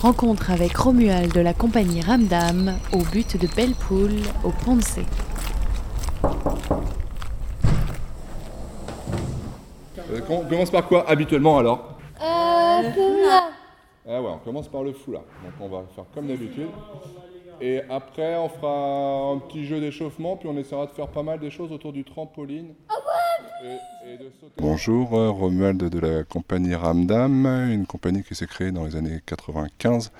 Rencontre avec Romuald de la compagnie Ramdam au but de Belle Poule au C. Euh, on commence par quoi habituellement alors? Euh, foulard. Ah ouais, on commence par le foulard. Donc on va faire comme d'habitude. Et après, on fera un petit jeu d'échauffement, puis on essaiera de faire pas mal des choses autour du trampoline. Sauter. Bonjour, euh, Romuald de la compagnie Ramdam, une compagnie qui s'est créée dans les années 95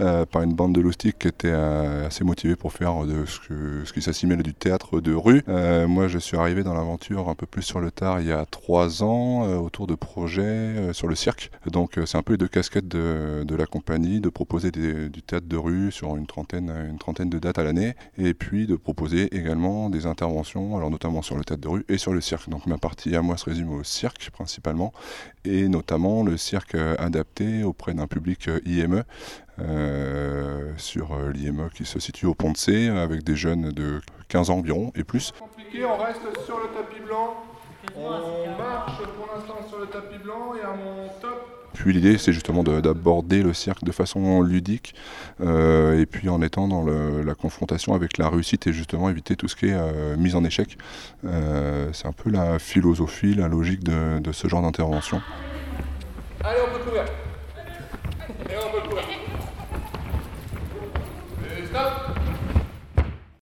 euh, par une bande de loustiques qui était euh, assez motivée pour faire de ce, qui s'assimile du théâtre de rue. Moi, je suis arrivé dans l'aventure un peu plus sur le tard il y a trois ans autour de projets sur le cirque. Donc, c'est un peu les deux casquettes de, la compagnie, de proposer des- du théâtre de rue sur une trentaine, une trentaine de dates à l'année, et puis de proposer également des interventions, alors notamment sur le théâtre de rue et sur le cirque. Partie à moi se résume au cirque principalement, et notamment le cirque euh, adapté auprès d'un public euh, IME. euh, sur l'IME qui se situe au Pont de C avec des jeunes de 15 ans environ et plus. On reste sur le tapis blanc. On marche pour l'instant sur le tapis blanc et à mon top. Puis l'idée, c'est justement d'aborder le cirque de façon ludique euh, et puis en étant dans la confrontation avec la réussite et justement éviter tout ce qui est euh, mise en échec. Euh, c'est un peu la philosophie, la logique de, ce genre d'intervention. Allez, on peut courir. Et on peut courir. Et stop.